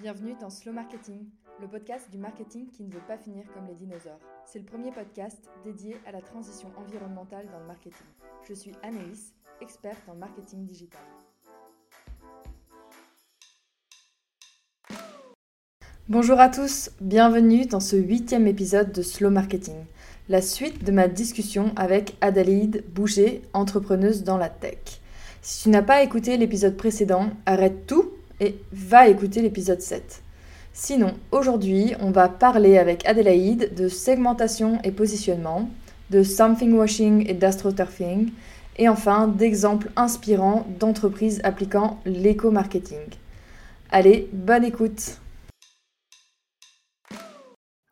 Bienvenue dans Slow Marketing, le podcast du marketing qui ne veut pas finir comme les dinosaures. C'est le premier podcast dédié à la transition environnementale dans le marketing. Je suis Anaïs, experte en marketing digital. Bonjour à tous, bienvenue dans ce huitième épisode de Slow Marketing, la suite de ma discussion avec Adélaïde Boucher, entrepreneuse dans la tech. Si tu n'as pas écouté l'épisode précédent, arrête tout et va écouter l'épisode 7. Sinon, aujourd'hui, on va parler avec Adélaïde de segmentation et positionnement, de something washing et d'astroturfing, et enfin d'exemples inspirants d'entreprises appliquant l'éco-marketing. Allez, bonne écoute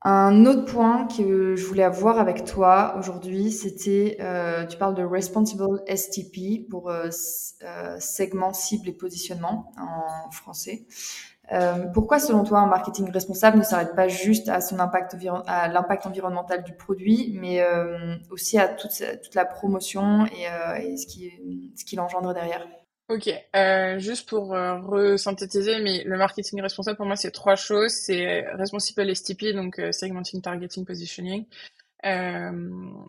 un autre point que je voulais avoir avec toi aujourd'hui, c'était, euh, tu parles de Responsible STP pour euh, euh, segment, cible et positionnement en français. Euh, pourquoi, selon toi, un marketing responsable ne s'arrête pas juste à son impact à l'impact environnemental du produit, mais euh, aussi à toute, toute la promotion et, et ce qui ce qu'il engendre derrière? Ok, euh, juste pour euh, resynthétiser, mais le marketing responsable pour moi c'est trois choses, c'est responsible STP, donc euh, segmenting, targeting, positioning, euh,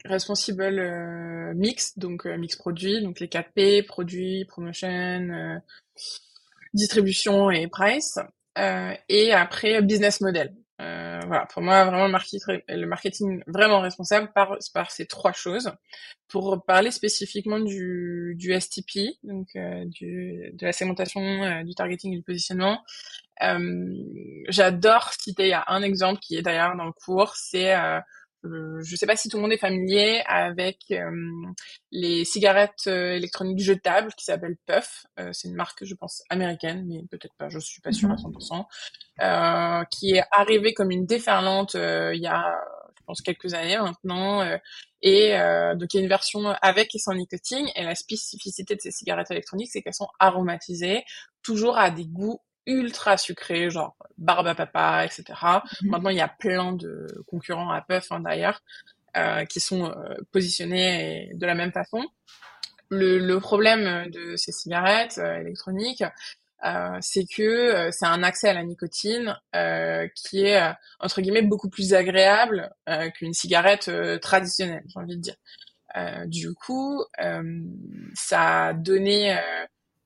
responsible euh, mix, donc mix produit, donc les 4 P, produit, promotion, distribution et price, et après business model. Euh, voilà, pour moi, vraiment, le marketing vraiment responsable par, ces trois choses. Pour parler spécifiquement du, STP, donc euh, de la segmentation, euh, du targeting et du positionnement, j'adore citer, un exemple qui est d'ailleurs dans le cours, c'est je ne sais pas si tout le monde est familier avec euh, les cigarettes euh, électroniques jetables qui s'appellent Puff. c'est une marque, je pense, américaine, mais peut-être pas, je suis pas sûre à 100%, mhm. qui est arrivée comme une déferlante il y a, je pense, quelques années maintenant. et donc il y a une version avec et sans nicotine. Et la spécificité de ces cigarettes électroniques, c'est qu'elles sont aromatisées, toujours à des goûts ultra sucré, genre barbe à papa, etc. Mhm. Maintenant, il y a plein de concurrents à Puff, hein, d'ailleurs, euh, qui sont euh, positionnés de la même façon. Le, le problème de ces cigarettes euh, électroniques, c'est que c'est un accès à la nicotine qui est entre guillemets beaucoup plus agréable qu'une cigarette traditionnelle, j'ai envie de dire. du coup, ça a donné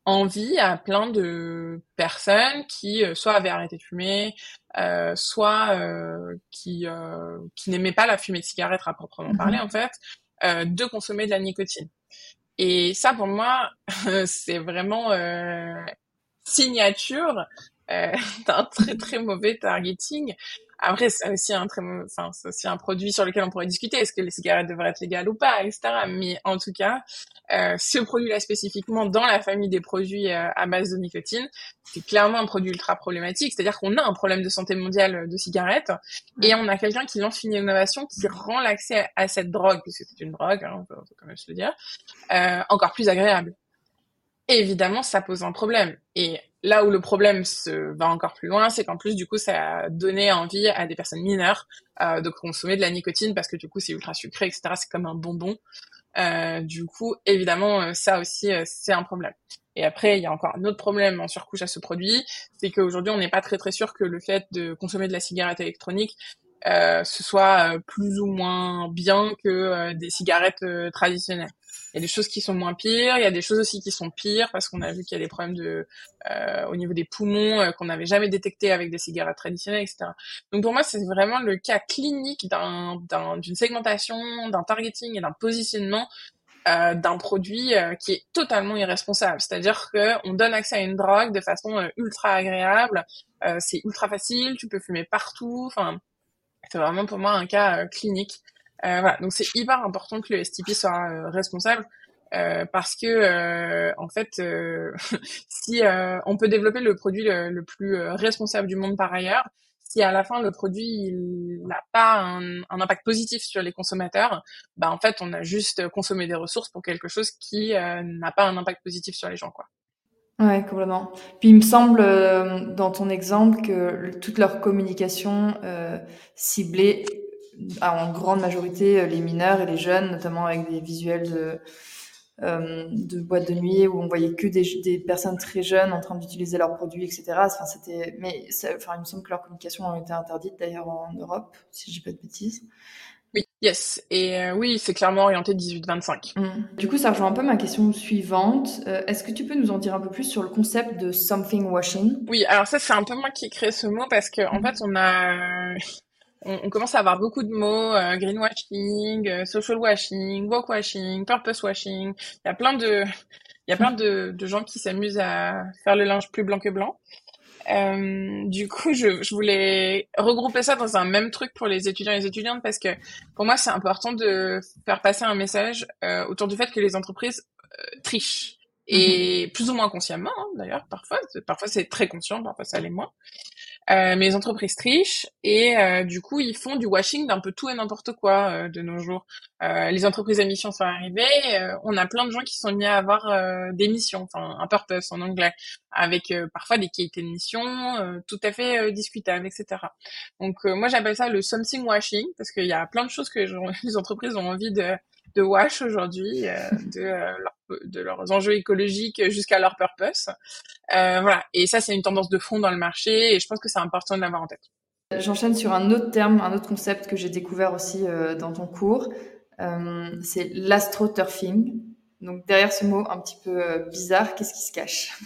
envie à plein de personnes qui euh, soit avaient arrêté de fumer, euh, soit euh, qui euh, qui n'aimaient pas la fumée de cigarette à proprement mhm. parler en fait, de consommer de la nicotine. Et ça pour moi c'est vraiment signature d'un très très mauvais targeting après, c'est aussi un très, enfin, c'est aussi un produit sur lequel on pourrait discuter. Est-ce que les cigarettes devraient être légales ou pas, etc. Mais en tout cas, euh, ce produit-là spécifiquement dans la famille des produits euh, à base de nicotine, c'est clairement un produit ultra problématique. C'est-à-dire qu'on a un problème de santé mondiale de cigarettes et on a quelqu'un qui lance une innovation qui rend l'accès à, cette drogue, puisque c'est une drogue, hein, on, peut, quand même se le dire, euh, encore plus agréable. Évidemment, ça pose un problème. Et là où le problème se va encore plus loin, c'est qu'en plus, du coup, ça a donné envie à des personnes mineures euh, de consommer de la nicotine parce que du coup, c'est ultra sucré, etc. C'est comme un bonbon. Euh, du coup, évidemment, euh, ça aussi, euh, c'est un problème. Et après, il y a encore un autre problème en surcouche à ce produit, c'est qu'aujourd'hui, on n'est pas très très sûr que le fait de consommer de la cigarette électronique euh, ce soit euh, plus ou moins bien que des cigarettes traditionnelles. Il y a des choses qui sont moins pires, il y a des choses aussi qui sont pires parce qu'on a vu qu'il y a des problèmes de au niveau des poumons qu'on n'avait jamais détectés avec des cigarettes traditionnelles, etc. Donc pour moi, c'est vraiment le cas clinique d'un, d'une segmentation, d'un targeting et d'un positionnement euh, d'un produit qui est totalement irresponsable. C'est-à-dire qu'on donne accès à une drogue de façon ultra agréable, c'est ultra facile, tu peux fumer partout, enfin c'est vraiment pour moi un cas euh, clinique. Euh, voilà, donc c'est hyper important que le STP soit euh, responsable. Euh, parce que euh, en fait, euh, si on peut développer le produit le, plus responsable du monde par ailleurs, si à la fin le produit n'a pas un, impact positif sur les consommateurs, bah en fait on a juste consommé des ressources pour quelque chose qui n'a pas un impact positif sur les gens quoi. Ouais, complètement. Puis il me semble, euh, dans ton exemple, que toute leur communication euh, ciblée en grande majorité euh, les mineurs et les jeunes, notamment avec des visuels de, de boîtes de nuit où on voyait que des, des personnes très jeunes en train d'utiliser leurs produits, etc. Enfin, c'était, mais enfin, il me semble que leur communication a été interdite d'ailleurs en Europe, si je dis pas de bêtises. Oui, yes. Et euh, oui, c'est clairement orienté 18-25. Mm. Du coup, ça rejoint un peu ma question suivante. Euh, est-ce que tu peux nous en dire un peu plus sur le concept de something washing? Oui, alors ça, c'est un peu moi qui ai créé ce mot parce que en mm. fait, on a on, commence à avoir beaucoup de mots euh, greenwashing, social washing, woke washing, purpose washing. Il y a plein de il y a plein de, de gens qui s'amusent à faire le linge plus blanc que blanc. Euh, du coup, je, je, voulais regrouper ça dans un même truc pour les étudiants et les étudiantes parce que pour moi, c'est important de faire passer un message euh, autour du fait que les entreprises euh, trichent et mhm. plus ou moins consciemment hein, d'ailleurs parfois parfois c'est très conscient parfois ça l'est moins euh, les entreprises trichent et euh, du coup ils font du washing d'un peu tout et n'importe quoi euh, de nos jours. Les entreprises à mission sont arrivées, on a plein de gens qui sont mis à avoir des missions, enfin un purpose en anglais, avec parfois des qualités de mission tout à fait discutables, etc. Donc moi j'appelle ça le something washing parce qu'il y a plein de choses que les entreprises ont envie de de wash aujourd'hui, de, de leurs enjeux écologiques jusqu'à leur purpose. Euh, voilà. Et ça, c'est une tendance de fond dans le marché et je pense que c'est important de l'avoir en tête. J'enchaîne sur un autre terme, un autre concept que j'ai découvert aussi euh, dans ton cours. Euh, c'est l'astroturfing. Donc derrière ce mot un petit peu euh, bizarre, qu'est-ce qui se cache?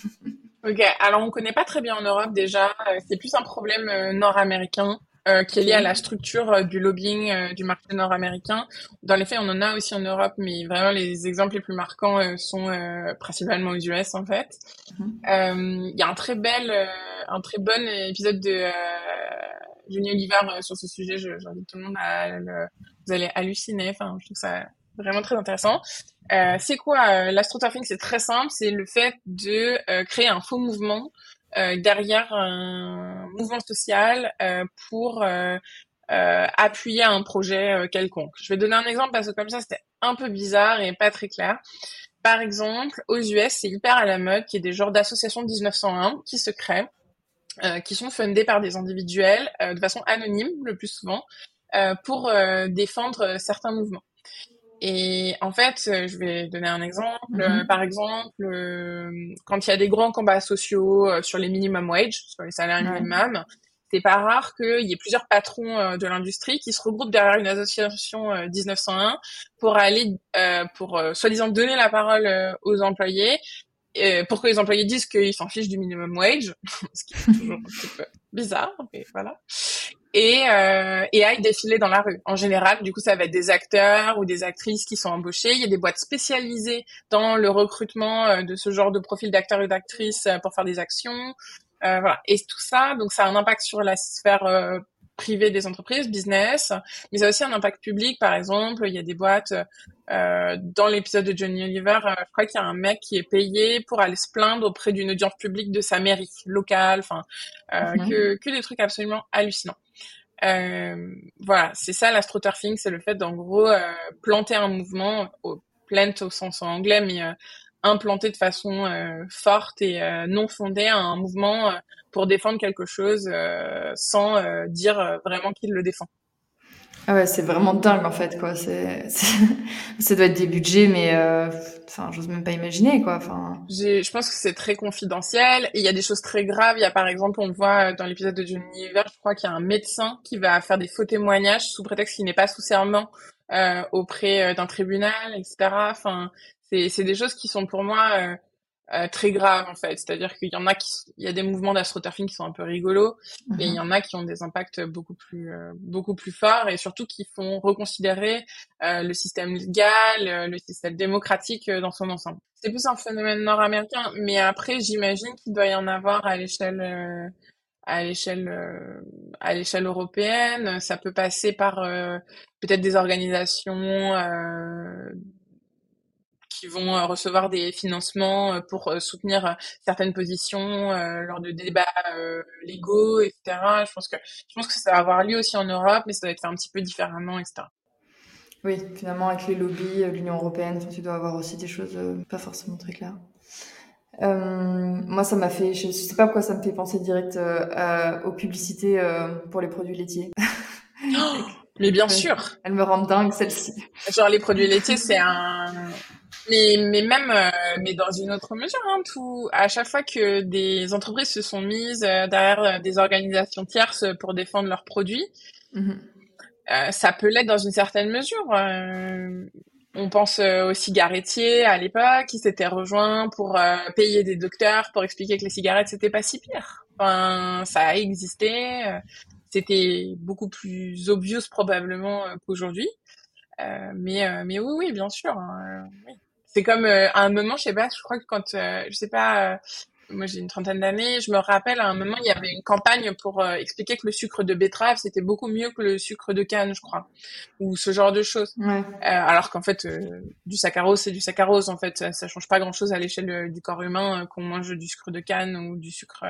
Ok, alors on connaît pas très bien en Europe déjà. Euh, c'est plus un problème nord-américain. Euh, qui est lié à la structure euh, du lobbying euh, du marché nord-américain. Dans les faits, on en a aussi en Europe, mais vraiment les exemples les plus marquants sont principalement aux US en fait. Mhm. Il y a un très bel, un très bon épisode de Jenny Oliver sur ce sujet. J'invite tout le monde à le, vous allez halluciner. Enfin, je trouve ça vraiment très intéressant. Euh, c'est quoi euh, l'astroturfing? C'est très simple, c'est le fait de créer un faux mouvement euh, derrière un mouvement social euh, pour euh, appuyer un projet quelconque. Je vais donner un exemple parce que comme ça c'était un peu bizarre et pas très clair. Par exemple, aux US, c'est hyper à la mode qu'il y ait des genres d'associations 1901 qui se créent, qui sont fundées par des individuels de façon anonyme le plus souvent, pour défendre certains mouvements. Et en fait, euh, je vais donner un exemple. Mm-hmm. Par exemple, euh, quand il y a des grands combats sociaux euh, sur les minimum wage, sur les salaires minimum, c'est pas rare qu'il y ait plusieurs patrons de l'industrie qui se regroupent derrière une association 1901 pour aller, pour soi-disant donner la parole aux employés pour que les employés disent qu'ils s'en fichent du minimum wage, ce qui est toujours un petit peu bizarre, mais voilà et, euh, et aillent défiler dans la rue. En général, du coup, ça va être des acteurs ou des actrices qui sont embauchés. Il y a des boîtes spécialisées dans le recrutement euh, de ce genre de profil d'acteurs et d'actrices euh, pour faire des actions. Euh, voilà. Et tout ça, donc ça a un impact sur la sphère euh, privée des entreprises, business, mais ça a aussi un impact public. Par exemple, il y a des boîtes. Euh, dans l'épisode de Johnny Oliver, je crois qu'il y a un mec qui est payé pour aller se plaindre auprès d'une audience publique de sa mairie locale. Enfin, mm-hmm. que, que des trucs absolument hallucinants. Euh, voilà, c'est ça l'astroturfing, c'est le fait d'en gros euh, planter un mouvement, au, plant au sens anglais, mais euh, implanter de façon euh, forte et non fondée un mouvement pour défendre quelque chose sans dire vraiment qu'il le défend. Ah ouais, c'est vraiment dingue en fait quoi. C'est, ça doit être des budgets, mais euh... enfin, j'ose même pas imaginer quoi. Enfin. Je pense que c'est très confidentiel. Il y a des choses très graves. Il y a par exemple, on voit euh, dans l'épisode de Johnny Weaver, je crois qu'il y a un médecin qui va faire des faux témoignages sous prétexte qu'il n'est pas sous serment euh, auprès euh, d'un tribunal, etc. Enfin, c'est des choses qui sont pour moi euh, euh, très grave en fait. C'est-à-dire qu'il y en a qui, il y a des mouvements d'astroturfing qui sont un peu rigolos, mais il y en a qui ont des impacts beaucoup plus, euh, beaucoup plus forts et surtout qui font reconsidérer euh, le système légal, le système démocratique dans son ensemble. C'est plus un phénomène nord-américain, mais après j'imagine qu'il doit y en avoir à l'échelle à l'échelle à l'échelle européenne ça peut passer par peut-être des organisations qui vont euh, recevoir des financements euh, pour euh, soutenir certaines positions lors de débats légaux, etc. Je pense que je pense que ça va avoir lieu aussi en Europe, mais ça va être fait un petit peu différemment, etc. Oui, finalement, avec les lobbies, l'Union européenne, tu dois avoir aussi des choses pas forcément très claires. Euh, moi, ça m'a fait, je sais pas pourquoi ça me fait penser direct euh, aux publicités euh, pour les produits laitiers. mais bien sûr. Elle me rend dingue celle-ci. Genre les produits laitiers, c'est un, Mais, mais même, mais dans une autre mesure, hein, tout, à chaque fois que des entreprises se sont mises derrière des organisations tierces pour défendre leurs produits, mm-hmm. ça peut l'être dans une certaine mesure. On pense euh, aux cigarettiers à l'époque, qui s'étaient rejoints pour euh, payer des docteurs pour expliquer que les cigarettes c'était pas si pire. Enfin, ça a existé. Euh, c'était beaucoup plus obvious probablement qu'aujourd'hui. mais mais oui oui bien sûr. Hein, C'est comme à un moment, je sais pas, je crois que quand je sais pas moi j'ai une trentaine d'années, je me rappelle à un moment il y avait une campagne pour euh, expliquer que le sucre de betterave c'était beaucoup mieux que le sucre de canne, je crois, ou ce genre de choses. Ouais. Euh, alors qu'en fait euh, du saccharose c'est du saccharose en fait, ça, ça change pas grand chose à l'échelle du corps humain qu'on mange du sucre de canne ou du sucre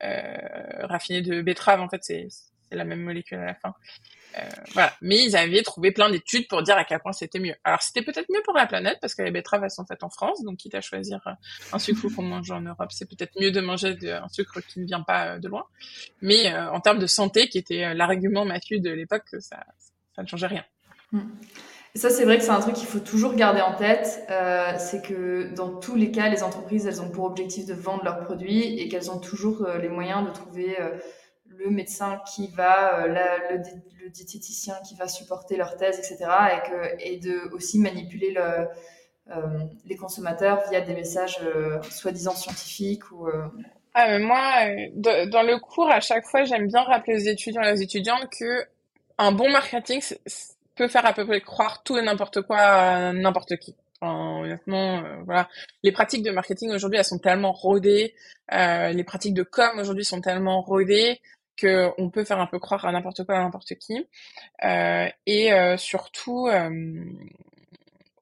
raffiné de betterave en fait c'est la même molécule à la fin. Euh, voilà. Mais ils avaient trouvé plein d'études pour dire à quel point c'était mieux. Alors c'était peut-être mieux pour la planète parce que les betteraves elles sont faites en France, donc quitte à choisir euh, un sucre qu'on mange en Europe, c'est peut-être mieux de manger un sucre qui ne vient pas euh, de loin. Mais en termes de santé, qui était l'argument mafieux de l'époque, ça, ça ne changeait rien. Mm. Et ça, c'est vrai que c'est un truc qu'il faut toujours garder en tête. Euh, c'est que dans tous les cas, les entreprises, elles ont pour objectif de vendre leurs produits et qu'elles ont toujours les moyens de trouver le médecin qui va, euh, le, le, diététicien qui va supporter leur thèse, etc. Et, de aussi manipuler le, euh, les consommateurs via des messages euh, soi-disant scientifiques ou. Ah, moi, dans le cours, à chaque fois, j'aime bien rappeler aux étudiants et aux étudiantes que un bon marketing peut faire à peu près croire tout et n'importe quoi à n'importe qui. honnêtement, voilà, les pratiques de marketing aujourd'hui, elles sont tellement rodées, les pratiques de com aujourd'hui sont tellement rodées qu'on peut faire un peu croire à n'importe quoi à n'importe qui. Euh, et euh, surtout, euh,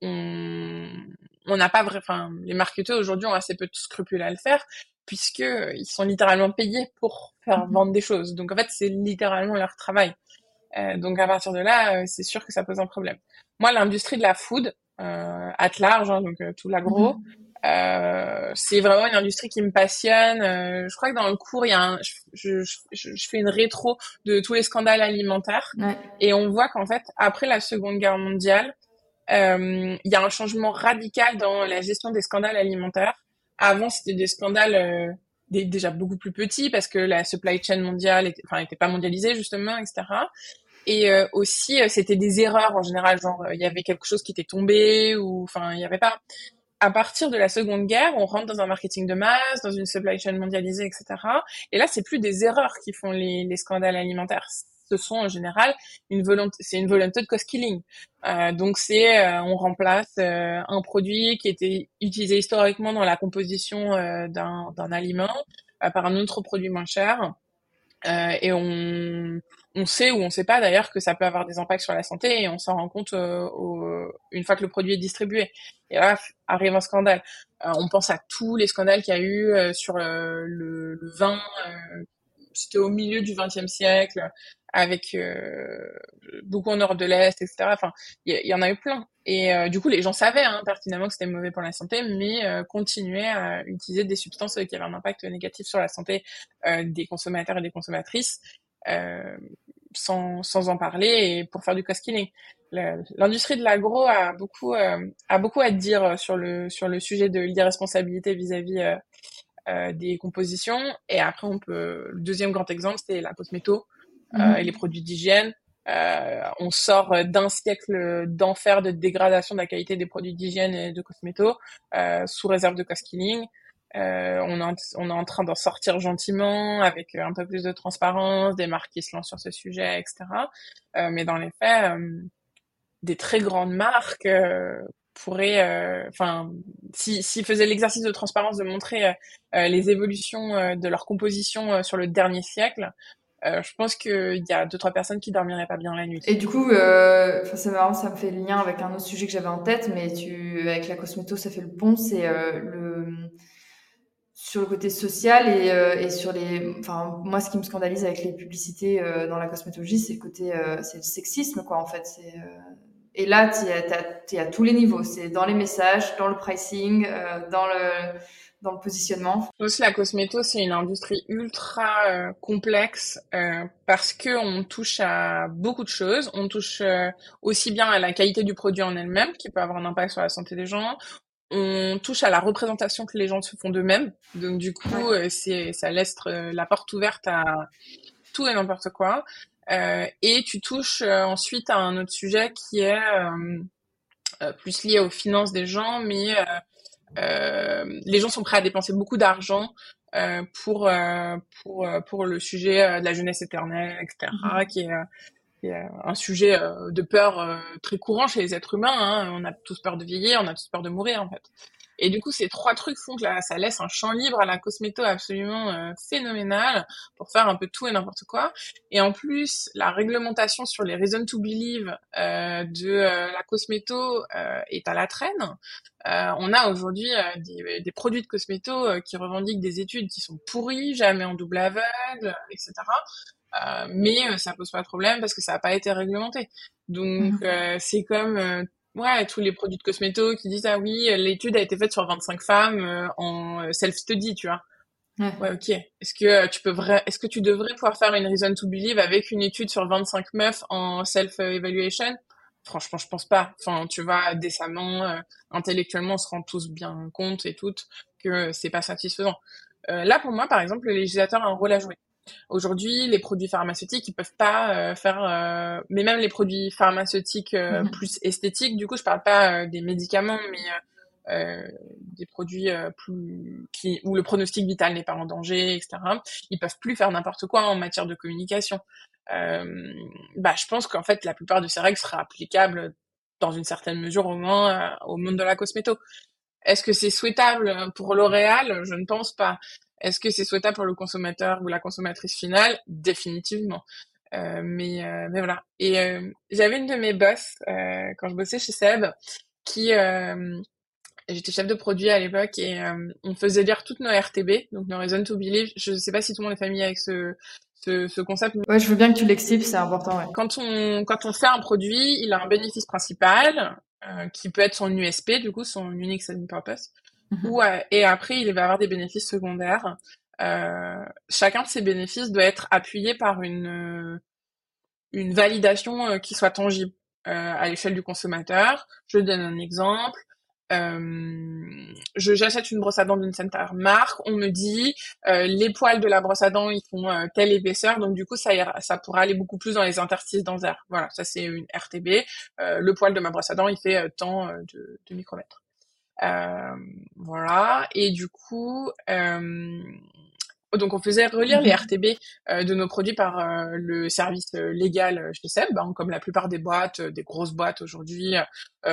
on n'a pas vrai, enfin, les marketeurs aujourd'hui ont assez peu de scrupules à le faire puisque ils sont littéralement payés pour faire mmh vendre des choses. Donc en fait, c'est littéralement leur travail. donc à partir de là, c'est sûr que ça pose un problème. Moi, l'industrie de la food, at large, hein, donc tout l'agro, mmh euh, c'est vraiment une industrie qui me passionne. Euh, je crois que dans le cours, il y a un, je, je, je, fais une rétro de tous les scandales alimentaires et on voit qu'en fait, après la Seconde Guerre mondiale, euh, il y a un changement radical dans la gestion des scandales alimentaires. Avant, c'était des scandales déjà beaucoup plus petits parce que la supply chain mondiale était, enfin, n'était pas mondialisée justement, etc. Et euh, aussi, c'était des erreurs en général, genre il y avait quelque chose qui était tombé ou enfin il y avait pas à partir de la Seconde Guerre, on rentre dans un marketing de masse, dans une supply chain mondialisée, etc. Et là, c'est plus des erreurs qui font les, les scandales alimentaires. Ce sont en général une volonté, c'est une volonté de cost killing. Euh, donc c'est, euh, on remplace euh, un produit qui était utilisé historiquement dans la composition euh, d'un, d'un aliment par un autre produit moins cher. Et on, on sait ou on sait pas d'ailleurs que ça peut avoir des impacts sur la santé et on s'en rend compte euh, une fois que le produit est distribué. Et là arrive un scandale. Euh, on pense à tous les scandales qu'il y a eu euh, sur le, le, vin. C'était au milieu du XXe siècle avec beaucoup en Europe de l'Est, etc. Enfin, il y, en a eu plein. Et du coup, les gens savaient hein, pertinemment que c'était mauvais pour la santé, mais continuaient à utiliser des substances qui avaient un impact négatif sur la santé des consommateurs et des consommatrices. Euh, sans, sans en parler et pour faire du cost L'industrie de l'agro a beaucoup euh, a beaucoup à dire sur le sur le sujet de l'irresponsabilité vis-à-vis euh, euh, des compositions et après on peut le deuxième grand exemple c'est la cosméto mmh. et les produits d'hygiène on sort d'un siècle d'enfer de dégradation de la qualité des produits d'hygiène et de cosméto sous réserve de euh, on, est, on est en train d'en sortir gentiment avec un peu plus de transparence, des marques qui se lancent sur ce sujet, etc. Euh, mais dans les faits, euh, des très grandes marques pourraient, enfin, s'ils si, faisaient l'exercice de transparence de montrer les évolutions de leur composition sur le dernier siècle, je pense qu'il y a deux trois personnes qui dormiraient pas bien la nuit. Et du coup, euh, c'est marrant, ça me fait le lien avec un autre sujet que j'avais en tête, mais tu, avec la cosméto, ça fait le pont, c'est le sur le côté social et, euh, sur les enfin moi ce qui me scandalise avec les publicités euh, dans la cosmétologie c'est le côté euh, c'est le sexisme quoi en fait et là tu es à tous les niveaux c'est dans les messages dans le pricing dans le dans le positionnement. Aussi, la cosméto, c'est une industrie ultra euh, complexe euh, parce que on touche à beaucoup de choses. On touche euh, aussi bien à la qualité du produit en elle-même, qui peut avoir un impact sur la santé des gens. On touche à la représentation que les gens se font d'eux-mêmes. Donc du coup, c'est ça laisse la porte ouverte à tout et n'importe quoi. et tu touches ensuite à un autre sujet qui est plus lié aux finances des gens, mais les gens sont prêts à dépenser beaucoup d'argent euh, pour euh, pour pour le sujet de la jeunesse éternelle, etc., mhm. qui est un sujet de peur très courant chez les êtres humains. Hein. On a tous peur de vieillir, on a tous peur de mourir en fait. Et du coup, ces trois trucs font que là, ça laisse un champ libre à la cosméto absolument euh, phénoménal pour faire un peu tout et n'importe quoi. Et en plus, la réglementation sur les reasons to believe euh, de euh, la cosméto euh, est à la traîne. on a aujourd'hui des, des, produits de cosméto qui revendiquent des études qui sont pourries, jamais en double aveugle, etc. mais ça pose pas de problème parce que ça n'a pas été réglementé. Donc mmh. c'est comme Ouais, tous les produits de cosméto qui disent ah oui, l'étude a été faite sur 25 femmes euh, en euh, self-study, tu vois. Ouais. ouais ok. Est-ce que euh, tu peux vrai, est-ce que tu devrais pouvoir faire une reason to believe avec une étude sur 25 meufs en self-evaluation? Franchement, je pense pas. Enfin, tu vois, décemment, intellectuellement, on se rend tous bien compte et toutes que c'est pas satisfaisant. là, pour moi, par exemple, le législateur a un rôle à jouer. Aujourd'hui, les produits pharmaceutiques, ils peuvent pas euh, faire, euh, mais même les produits pharmaceutiques euh, mhm. plus esthétiques. Du coup, je parle pas des médicaments, mais des produits plus qui où le pronostic vital n'est pas en danger, etc. Ils peuvent plus faire n'importe quoi en matière de communication. bah, je pense qu'en fait, la plupart de ces règles seraient applicables dans une certaine mesure au moins au monde de la cosméto. Est-ce que c'est souhaitable pour L'Oréal? Je ne pense pas. Est-ce que c'est souhaitable pour le consommateur ou la consommatrice finale? Définitivement. Euh, mais, euh, mais voilà. Et euh, j'avais une de mes boss euh, quand je bossais chez Seb qui j'étais chef de produit à l'époque et on faisait lire toutes nos RTB, donc nos Reason to Believe. Je ne sais pas si tout le monde est familier avec ce, ce, ce concept. Ouais, je veux bien que tu l'expliques, c'est important. Ouais. Quand on quand on fait un produit, il a un bénéfice principal qui peut être son USP, du coup son unique selling purpose. Mmh et après, il va avoir des bénéfices secondaires. Euh, chacun de ces bénéfices doit être appuyé par une, une validation euh, qui soit tangible euh, à l'échelle du consommateur. Je donne un exemple. Euh, j'achète une brosse à dents d'une certaine marque, on me dit euh, les poils de la brosse à dents ils font euh, telle épaisseur, donc du coup ça ça pourra aller beaucoup plus dans les interstices dentaires. Voilà, ça c'est une RTB. le poil de ma brosse à dents il fait tant de micromètres. Euh, voilà. Et du coup, euh, donc on faisait relire les mhm. RTB euh, de nos produits par le service légal chez Seb, hein, comme la plupart des boîtes, des grosses boîtes aujourd'hui,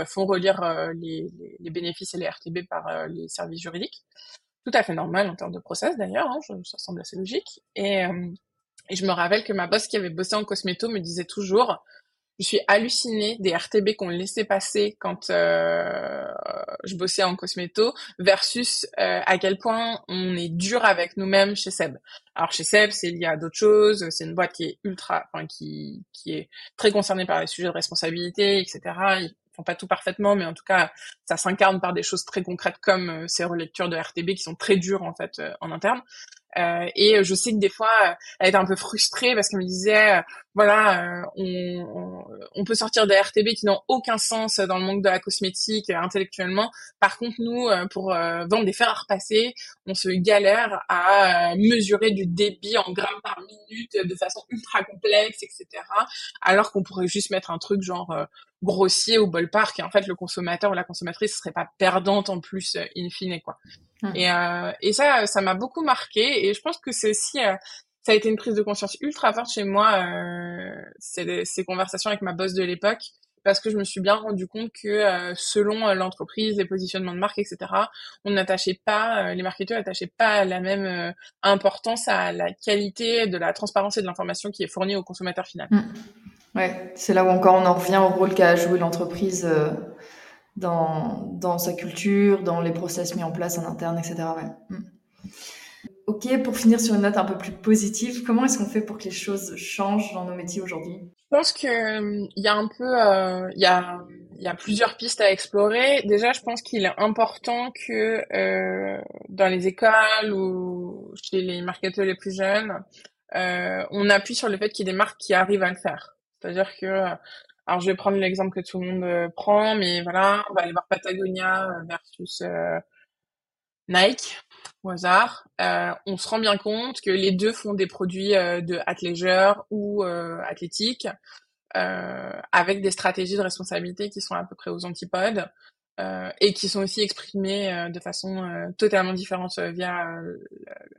font relire les, les, bénéfices et les RTB par les services juridiques. Tout à fait normal en termes de process d'ailleurs, hein, ça semble assez logique. Et, et je me rappelle que ma boss qui avait bossé en cosméto me disait toujours, je suis hallucinée des RTB qu'on laissait passer quand euh, je bossais en cosméto versus euh, à quel point on est dur avec nous-mêmes chez Seb. Alors chez Seb, c'est lié à d'autres choses. C'est une boîte qui est ultra, enfin qui qui est très concernée par les sujets de responsabilité, etc. Ils font pas tout parfaitement, mais en tout cas, ça s'incarne par des choses très concrètes comme euh, ces relectures de RTB qui sont très dures en fait en interne. Euh, et je sais que des fois, elle était un peu frustrée parce qu'elle me disait, euh, voilà, euh, on, on, peut sortir des RTB qui n'ont aucun sens dans le monde de la cosmétique intellectuellement. Par contre, nous, pour vendre des fers à repasser, on se galère à mesurer du débit en grammes par minute de façon ultra complexe, etc. Alors qu'on pourrait juste mettre un truc genre grossier au ballpark et en fait le consommateur ou la consommatrice serait pas perdante en plus in fine quoi. Mmh. Et, euh, et ça, ça m'a beaucoup marqué. Et je pense que c'est aussi, euh, ça a été une prise de conscience ultra forte chez moi, euh, ces, ces conversations avec ma boss de l'époque, parce que je me suis bien rendu compte que euh, selon euh, l'entreprise, les positionnements de marque, etc., on n'attachait pas, les marketeurs n'attachaient pas la même importance à la qualité de la transparence et de l'information qui est fournie au consommateur final. Mmh. Ouais, c'est là où encore on en revient au rôle qu'a joué l'entreprise dans, dans sa culture, dans les process mis en place en interne, etc. Ouais. Mm. Ok, pour finir sur une note un peu plus positive, comment est-ce qu'on fait pour que les choses changent dans nos métiers aujourd'hui? Je pense que il y a un peu, il y a, il y a plusieurs pistes à explorer. Déjà, je pense qu'il est important que euh, dans les écoles ou chez les marketeurs les plus jeunes, euh, on appuie sur le fait qu'il y ait des marques qui arrivent à le faire. C'est-à-dire que, alors je vais prendre l'exemple que tout le monde euh, prend, mais voilà, on va aller voir Patagonia versus Nike au hasard. on se rend bien compte que les deux font des produits de athleisure ou athlétique euh, avec des stratégies de responsabilité qui sont à peu près aux antipodes euh, et qui sont aussi exprimées euh, de façon euh, totalement différente euh, via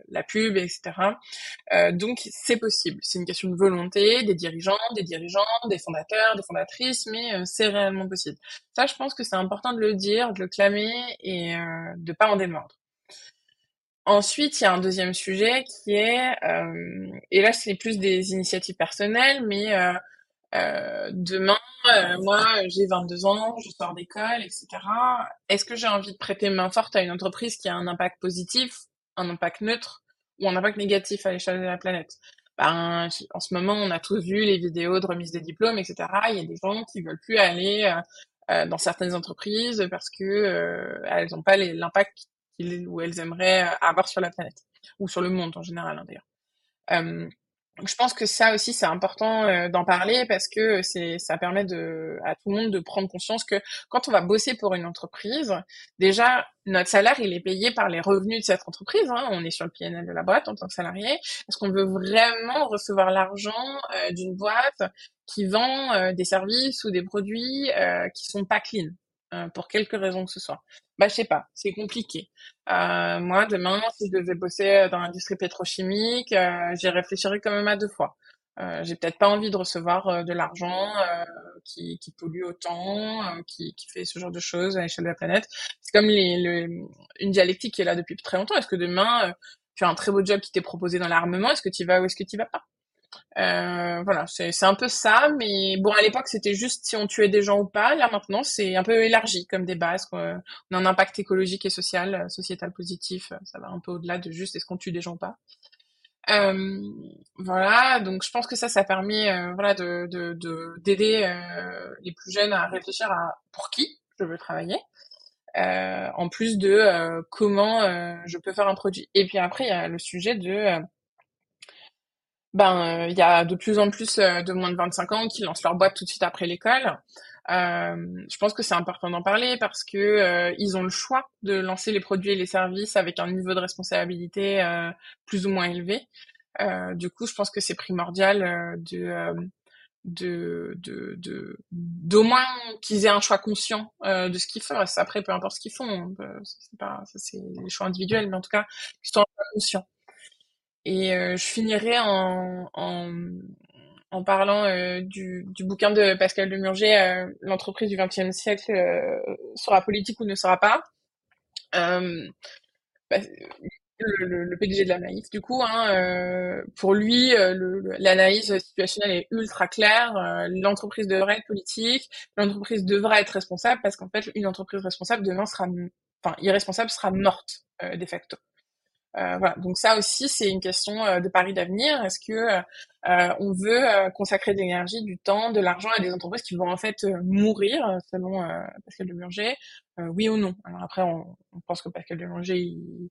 la pub, etc. donc c'est possible. C'est une question de volonté des dirigeants, des dirigeants, des fondateurs, des fondatrices, mais c'est réellement possible. Ça, je pense que c'est important de le dire, de le clamer et de pas en démordre. Ensuite, il y a un deuxième sujet qui est, et là c'est plus des initiatives personnelles, mais euh, demain, euh, moi, j'ai 22 ans, je sors d'école, etc. Est-ce que j'ai envie de prêter main forte à une entreprise qui a un impact positif, un impact neutre ou un impact négatif à l'échelle de la planète? Ben, en ce moment, on a tous vu les vidéos de remise des diplômes, etc. Il y a des gens qui veulent plus aller euh, dans certaines entreprises parce que elles n'ont pas l'impact qu'ils elles aimeraient avoir sur la planète ou sur le monde en général, hein, d'ailleurs je pense que ça aussi c'est important euh, d'en parler parce que c'est ça permet à tout le monde de prendre conscience que quand on va bosser pour une entreprise, déjà notre salaire il est payé par les revenus de cette entreprise. Hein, on est sur le PNL de la boîte en tant que salarié. Est-ce qu'on veut vraiment recevoir l'argent euh, d'une boîte qui vend euh, des services ou des produits qui sont pas clean? Pour quelque raison que ce soit bah, je sais pas, c'est compliqué. Euh, moi, demain, si je devais bosser dans l'industrie pétrochimique, euh, j'y réfléchirais quand même à deux fois. Euh, j'ai peut-être pas envie de recevoir euh, de l'argent euh, qui, pollue autant, euh, qui, qui fait ce genre de choses à l'échelle de la planète. C'est comme une dialectique qui est là depuis très longtemps. Est-ce que demain, tu as un très beau job qui t'est proposé dans l'armement, est-ce que tu vas ou est-ce que tu vas pas? Euh, voilà, c'est un peu ça, mais bon, à l'époque, c'était juste si on tuait des gens ou pas. Là, maintenant, c'est un peu élargi comme débat. Est-ce qu'on a un impact écologique et social, euh, sociétal positif Ça va un peu au-delà de juste est-ce qu'on tue des gens ou pas. Euh, voilà, donc je pense que ça, ça permet euh, voilà, de d'aider de, euh, les plus jeunes à réfléchir à pour qui je veux travailler. en plus de comment je peux faire un produit. Et puis après, il y a le sujet de ben euh, il y a de plus en plus euh, de moins de 25 ans qui lancent leur boîte tout de suite après l'école. Euh, je pense que c'est important d'en parler parce que ils ont le choix de lancer les produits et les services avec un niveau de responsabilité plus ou moins élevé. du coup, je pense que c'est primordial de de de de d'au moins qu'ils aient un choix conscient de ce qu'ils font. Après, peu importe ce qu'ils font, c'est pas c'est des choix individuels, mais en tout cas, qu'ils soient conscients. Et euh, je finirai en, en, en parlant euh, du, du, bouquin de Pascal Demurger, euh, L'entreprise du XXe siècle sera politique ou ne sera pas. Bah, le, le, PDG de la naïf, du coup, hein, pour lui, l'analyse situationnelle est ultra claire. l'entreprise devrait être politique, l'entreprise devra être responsable parce qu'en fait, une entreprise responsable demain sera, enfin, irresponsable sera morte de facto. Euh, voilà. Donc ça aussi, c'est une question euh, de pari d'avenir. Est-ce que euh, on veut consacrer de l'énergie, du temps, de l'argent à des entreprises qui vont en fait mourir, selon Pascal Demurger, oui ou non? Alors après, on, on pense que Pascal Demurger, il,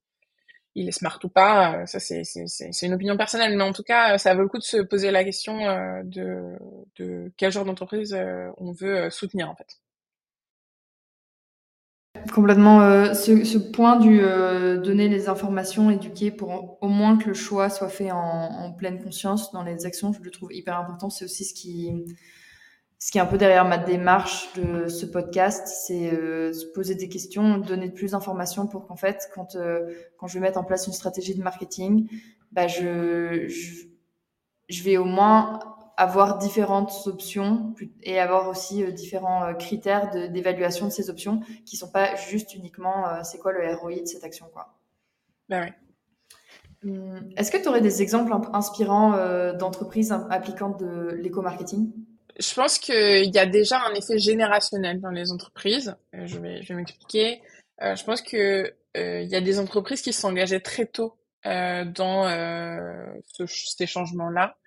il est smart ou pas, ça c'est une opinion personnelle, mais en tout cas, ça vaut le coup de se poser la question de, de quel genre d'entreprise on veut soutenir en fait. Complètement. Euh, ce, point du euh, donner les informations, éduquer pour au moins que le choix soit fait en, pleine conscience dans les actions, je le trouve hyper important. C'est aussi ce qui, ce qui est un peu derrière ma démarche de ce podcast, c'est euh, se poser des questions, donner plus d'informations pour qu'en fait, quand, quand je vais mettre en place une stratégie de marketing, bah je, je vais au moins avoir différentes options et avoir aussi euh, différents euh, critères d'évaluation de, ces options qui sont pas juste uniquement euh, c'est quoi le ROI de cette action quoi. Ben oui. Hum, est-ce que tu aurais des exemples inspirants d'entreprises appliquant de l'éco-marketing? Je pense qu'il y a déjà un effet générationnel dans les entreprises. je vais, je vais m'expliquer. je pense que il y a des entreprises qui s'engageaient très tôt dans ce, ces changements-là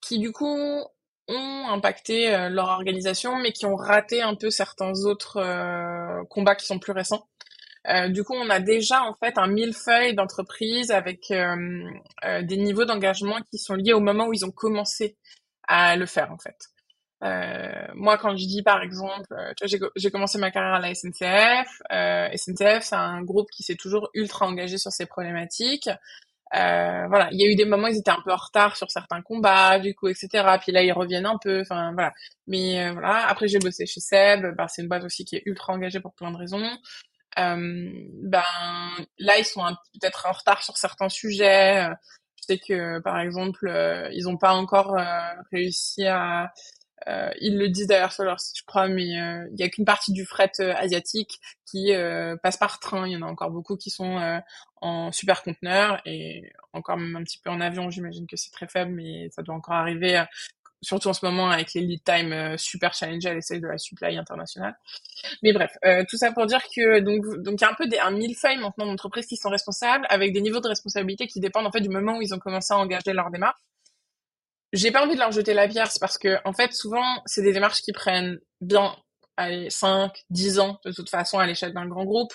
qui du coup ont impacté leur organisation, mais qui ont raté un peu certains autres combats qui sont plus récents. du coup, on a déjà en fait un millefeuille d'entreprises avec des niveaux d'engagement qui sont liés au moment où ils ont commencé à le faire en fait. Euh, moi, quand je dis par exemple, euh, j'ai commencé ma carrière à la SNCF. Euh, SNCF, c'est un groupe qui s'est toujours ultra engagé sur ces problématiques. Euh, voilà, il y a eu des moments où ils étaient un peu en retard sur certains combats, du coup, etc. Puis là, ils reviennent un peu. Enfin, voilà. Mais euh, voilà. Après, j'ai bossé chez Seb. Bah, c'est une boîte aussi qui est ultra engagée pour plein de raisons. Euh, ben là, ils sont peut-être en retard sur certains sujets. Je sais que, par exemple, ils n'ont pas encore réussi à euh, ils le disent d'ailleurs sur leur site, je crois, mais euh, il y a qu'une partie du fret euh, asiatique qui passe par train. Il y en a encore beaucoup qui sont en super conteneur et encore même un petit peu en avion. J'imagine que c'est très faible, mais ça doit encore arriver. surtout en ce moment avec les lead time super challengés à l'essai de la supply internationale. Mais bref, tout ça pour dire que donc donc il y a un peu des, un millefeuille maintenant d'entreprises qui sont responsables avec des niveaux de responsabilité qui dépendent en fait du moment où ils ont commencé à engager leur démarche j'ai pas envie de leur jeter la pierre, c'est parce que, en fait, souvent, c'est des démarches qui prennent bien, allez, 5, 10 ans, de toute façon, à l'échelle d'un grand groupe.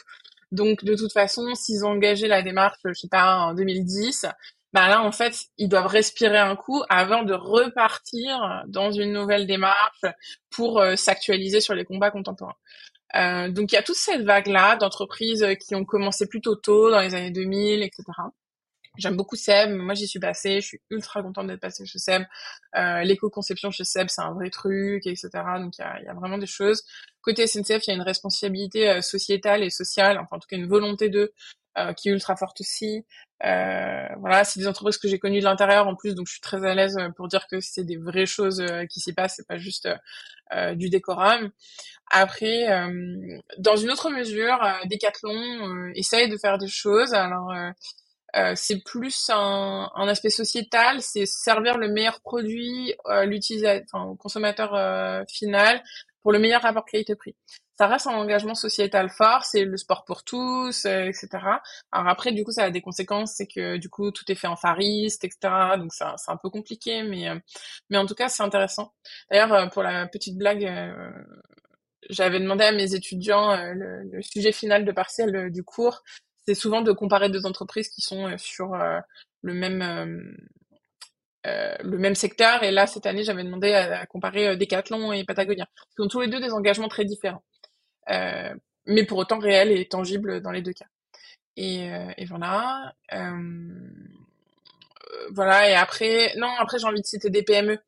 Donc, de toute façon, s'ils ont engagé la démarche, je sais pas, en 2010, bah là, en fait, ils doivent respirer un coup avant de repartir dans une nouvelle démarche pour euh, s'actualiser sur les combats contemporains. Euh, donc, il y a toute cette vague-là d'entreprises qui ont commencé plutôt tôt, dans les années 2000, etc. J'aime beaucoup Seb. Moi, j'y suis passée. Je suis ultra contente d'être passée chez Seb. Euh, L'éco-conception chez Seb, c'est un vrai truc, etc. Donc, il y a, y a, vraiment des choses. Côté SNCF, il y a une responsabilité euh, sociétale et sociale, enfin, en tout cas, une volonté de euh, qui est ultra forte aussi. Euh, voilà, c'est des entreprises que j'ai connues de l'intérieur en plus, donc je suis très à l'aise pour dire que c'est des vraies choses qui s'y passent, c'est pas juste du décorum. Après, dans une autre mesure, Decathlon essaye de faire des choses. Alors, euh, c'est plus un, un, aspect sociétal, c'est servir le meilleur produit euh, l'utilisateur, enfin, au consommateur euh, final pour le meilleur rapport qualité-prix. Ça reste un engagement sociétal fort, c'est le sport pour tous, euh, etc. Alors après, du coup, ça a des conséquences, c'est que du coup, tout est fait en fariste, etc. Donc c'est un peu compliqué, mais mais en tout cas, c'est intéressant. D'ailleurs, pour la petite blague, j'avais demandé à mes étudiants le, le, sujet final de partiel du cours, c'est souvent de comparer deux entreprises qui sont euh, sur euh, le même euh, le même secteur. Et là, cette année, j'avais demandé à, comparer Decathlon et Patagonia. Ils ont tous les deux des engagements très différents, mais pour autant réels et tangibles dans les deux cas. Et, voilà. voilà. Et après, non, après j'ai envie de citer des PME.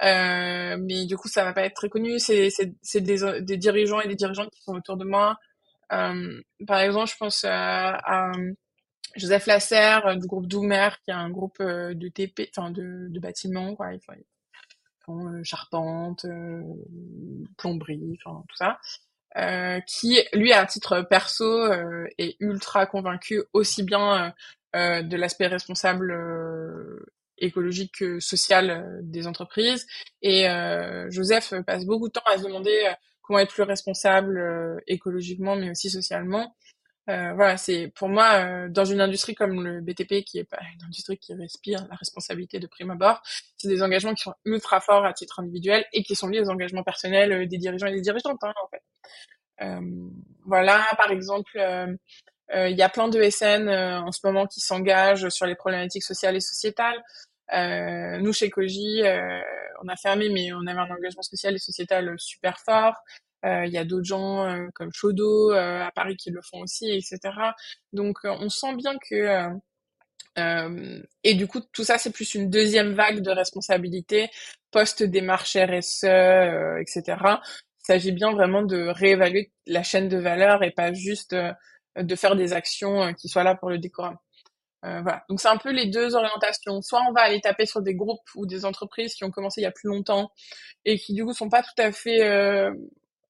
mais du coup, ça va pas être très connu. C'est des, des dirigeants et des dirigeantes qui sont autour de moi, par exemple, je pense à, Joseph Lasserre euh, du groupe Doumer, qui est un groupe euh, de TP, enfin de, bâtiments, quoi. Ils charpente, plomberie, enfin tout ça. Euh, qui lui à titre perso euh, est ultra convaincu aussi bien euh, de l'aspect responsable écologique que social des entreprises et Joseph passe beaucoup de temps à se demander comment être plus responsable euh, écologiquement, mais aussi socialement. Euh, voilà, c'est pour moi euh, dans une industrie comme le BTP, qui est pas une industrie qui respire la responsabilité de prime abord, c'est des engagements qui sont ultra forts à titre individuel et qui sont liés aux engagements personnels des dirigeants et des dirigeantes, hein, en fait. voilà, par exemple, il y a plein de SN en ce moment qui s'engagent sur les problématiques sociales et sociétales. Euh, nous, chez Koji, euh, on a fermé, mais on avait un engagement social et sociétal super fort. Euh, il y a d'autres gens comme Chodo à Paris qui le font aussi, etc. Donc, on sent bien que euh, et du coup, tout ça, c'est plus une deuxième vague de responsabilité post-démarche RSE, euh, etc. Il s'agit bien vraiment de réévaluer la chaîne de valeur et pas juste de faire des actions qui soient là pour le décorum. Euh. Donc c'est un peu les deux orientations. Soit on va aller taper sur des groupes ou des entreprises qui ont commencé il y a plus longtemps et qui du coup sont pas tout à fait euh,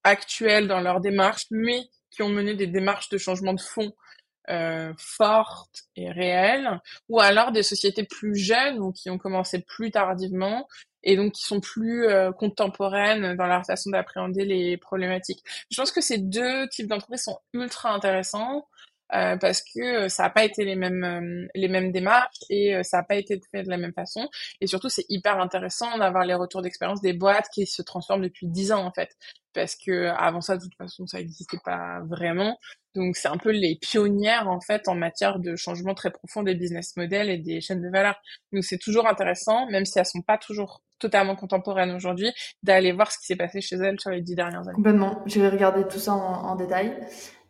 actuelles dans leur démarche, mais qui ont mené des démarches de changement de fond euh, fortes et réelles, ou alors des sociétés plus jeunes qui ont commencé plus tardivement et donc qui sont plus euh, contemporaines dans leur façon d'appréhender les problématiques. Je pense que ces deux types d'entreprises sont ultra intéressants euh, parce que ça n'a pas été les mêmes les mêmes démarches et ça n'a pas été fait de la même façon. Et surtout, c'est hyper intéressant d'avoir les retours d'expérience des boîtes qui se transforment depuis dix ans en fait, parce que avant ça, de toute façon, ça n'existait pas vraiment. Donc c'est un peu les pionnières en fait en matière de changement très profond des business models et des chaînes de valeur. Donc c'est toujours intéressant, même si elles sont pas toujours totalement contemporaines aujourd'hui, d'aller voir ce qui s'est passé chez elles sur les dix dernières années. Complètement. Je vais regarder tout ça en, détail.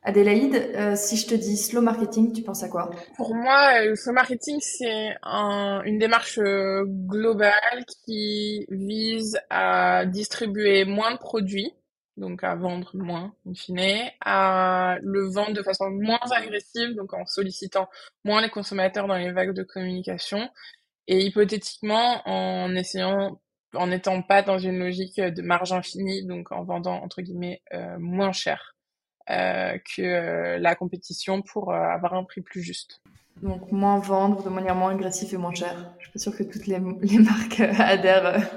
Adélaïde, euh, si je te dis slow marketing, tu penses à quoi? Pour moi, euh, le slow marketing, c'est un, une démarche euh, globale qui vise à distribuer moins de produits donc à vendre moins, in fine, à le vendre de façon moins agressive, donc en sollicitant moins les consommateurs dans les vagues de communication, et hypothétiquement en essayant, en n'étant pas dans une logique de marge infinie, donc en vendant entre guillemets euh, moins cher que euh, la compétition pour avoir un prix plus juste. Donc moins vendre de manière moins agressive et moins chère. Je suis pas sûre que toutes les, les marques adhèrent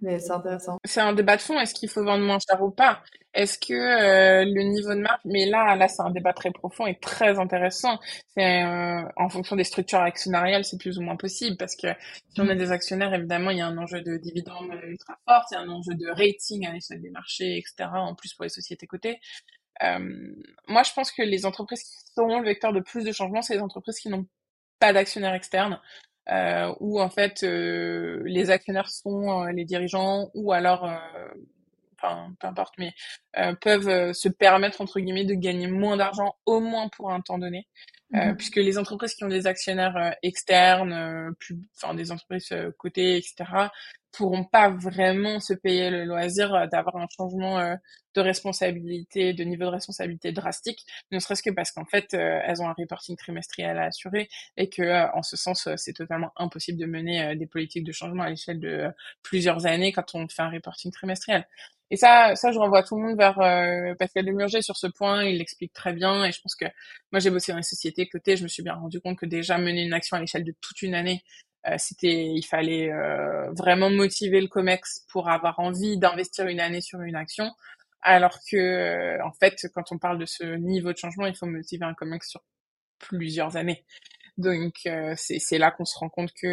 mais c'est intéressant. C'est un débat de fond. Est-ce qu'il faut vendre moins cher ou pas? Est-ce que euh, le niveau de marque Mais là, là, c'est un débat très profond et très intéressant. C'est euh, en fonction des structures actionnariales, c'est plus ou moins possible parce que si on a des actionnaires, évidemment, il y a un enjeu de dividende ultra fort, il y a un enjeu de rating à l'échelle des marchés, etc. En plus pour les sociétés cotées. Euh, moi, je pense que les entreprises qui seront le vecteur de plus de changements, c'est les entreprises qui n'ont pas d'actionnaires externes euh, où en fait euh, les actionnaires sont euh, les dirigeants ou alors enfin peu importe mais peuvent se permettre entre guillemets de gagner moins d'argent au moins pour un temps donné mmh puisque les entreprises qui ont des actionnaires externes, enfin des entreprises cotées, etc., pourront pas vraiment se payer le loisir euh, d'avoir un changement euh, de responsabilité, de niveau de responsabilité drastique, ne serait-ce que parce qu'en fait, euh, elles ont un reporting trimestriel à assurer et que, en ce sens, c'est totalement impossible de mener des politiques de changement à l'échelle de plusieurs années quand on fait un reporting trimestriel. Et ça, ça, je renvoie tout le monde vers Pascal Demurger sur ce point. Il l'explique très bien. Et je pense que moi, j'ai bossé dans les sociétés cotées. Je me suis bien rendu compte que déjà mener une action à l'échelle de toute une année, euh, c'était, il fallait euh, vraiment motiver le Comex pour avoir envie d'investir une année sur une action. Alors que, euh, en fait, quand on parle de ce niveau de changement, il faut motiver un Comex sur plusieurs années. Donc, c'est là qu'on se rend compte que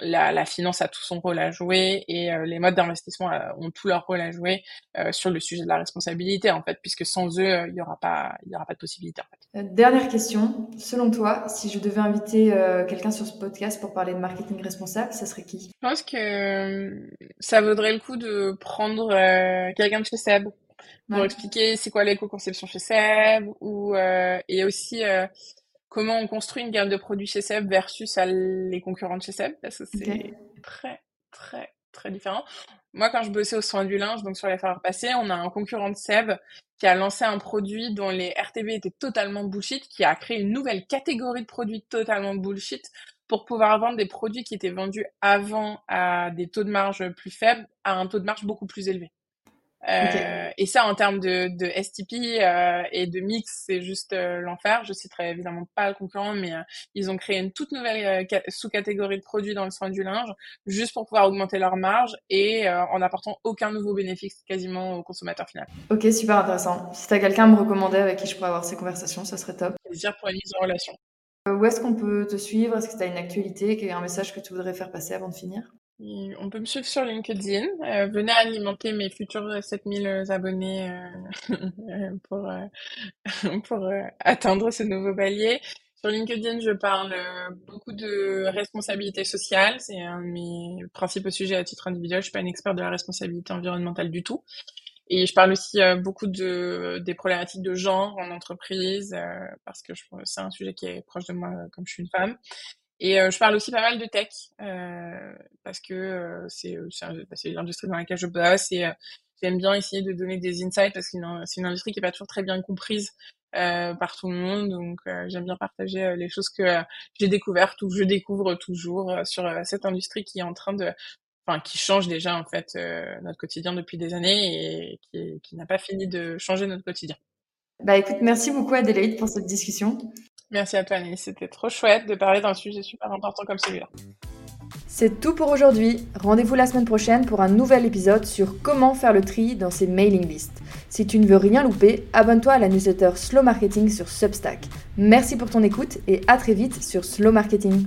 la, la, finance a tout son rôle à jouer et euh, les modes d'investissement euh, ont tout leur rôle à jouer euh, sur le sujet de la responsabilité en fait, puisque sans eux, il n'y aura pas, il y aura pas de possibilité. En fait. Dernière question, selon toi, si je devais inviter quelqu'un sur ce podcast pour parler de marketing responsable, ça serait qui? Je pense que ça vaudrait le coup de prendre quelqu'un de chez Seb pour expliquer c'est quoi l'éco-conception chez Seb ou et aussi comment on construit une gamme de produits chez Seb versus les concurrents de chez Seb, parce que c'est très, très, très différent. Moi, quand je bossais au soin du linge, donc sur les faire passées, on a un concurrent de Seb qui a lancé un produit dont les RTB étaient totalement bullshit, qui a créé une nouvelle catégorie de produits totalement bullshit pour pouvoir vendre des produits qui étaient vendus avant à des taux de marge plus faibles à un taux de marge beaucoup plus élevé. Euh, et ça, en termes de, de STP euh, et de mix, c'est juste euh, l'enfer. Je citerai évidemment pas le concurrent, mais ils ont créé une toute nouvelle sous-catégorie de produits dans le soin du linge, juste pour pouvoir augmenter leur marge et en apportant aucun nouveau bénéfice quasiment au consommateur final. Ok, super intéressant. Si tu as quelqu'un à me recommander avec qui je pourrais avoir ces conversations, ça serait top. Plaisir pour une mise en relation. Où est-ce qu'on peut te suivre? Est-ce que tu as une actualité, un message que tu voudrais faire passer avant de finir? On peut me suivre sur LinkedIn. Euh, venez alimenter mes futurs 7000 abonnés euh, pour, euh, pour atteindre ce nouveau palier. Sur LinkedIn, je parle beaucoup de responsabilité sociale. C'est un de mes principaux sujets à titre individuel. Je suis pas une experte de la responsabilité environnementale du tout. Et je parle aussi beaucoup de, des problématiques de genre en entreprise, parce que c'est un sujet qui est proche de moi comme je suis une femme. Et euh, je parle aussi pas mal de tech euh, parce que euh, c'est bah, c'est l'industrie dans laquelle je bosse et j'aime bien essayer de donner des insights parce que c'est une industrie qui est pas toujours très bien comprise par tout le monde. Donc j'aime bien partager les choses que j'ai découvertes ou que je découvre toujours sur cette industrie qui est en train de Enfin, qui change déjà en fait notre quotidien depuis des années et qui, qui n'a pas fini de changer notre quotidien. Bah écoute, merci beaucoup Adélaïde pour cette discussion. Merci à toi, Annie. C'était trop chouette de parler d'un sujet super important comme celui-là. C'est tout pour aujourd'hui. Rendez-vous la semaine prochaine pour un nouvel épisode sur comment faire le tri dans ces mailing lists. Si tu ne veux rien louper, abonne-toi à la newsletter Slow Marketing sur Substack. Merci pour ton écoute et à très vite sur Slow Marketing.